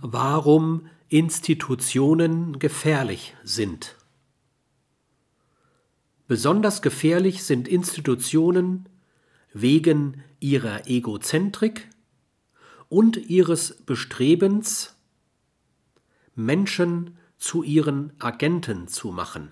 warum Institutionen gefährlich sind. Besonders gefährlich sind Institutionen wegen ihrer Egozentrik und ihres Bestrebens, Menschen zu ihren Agenten zu machen.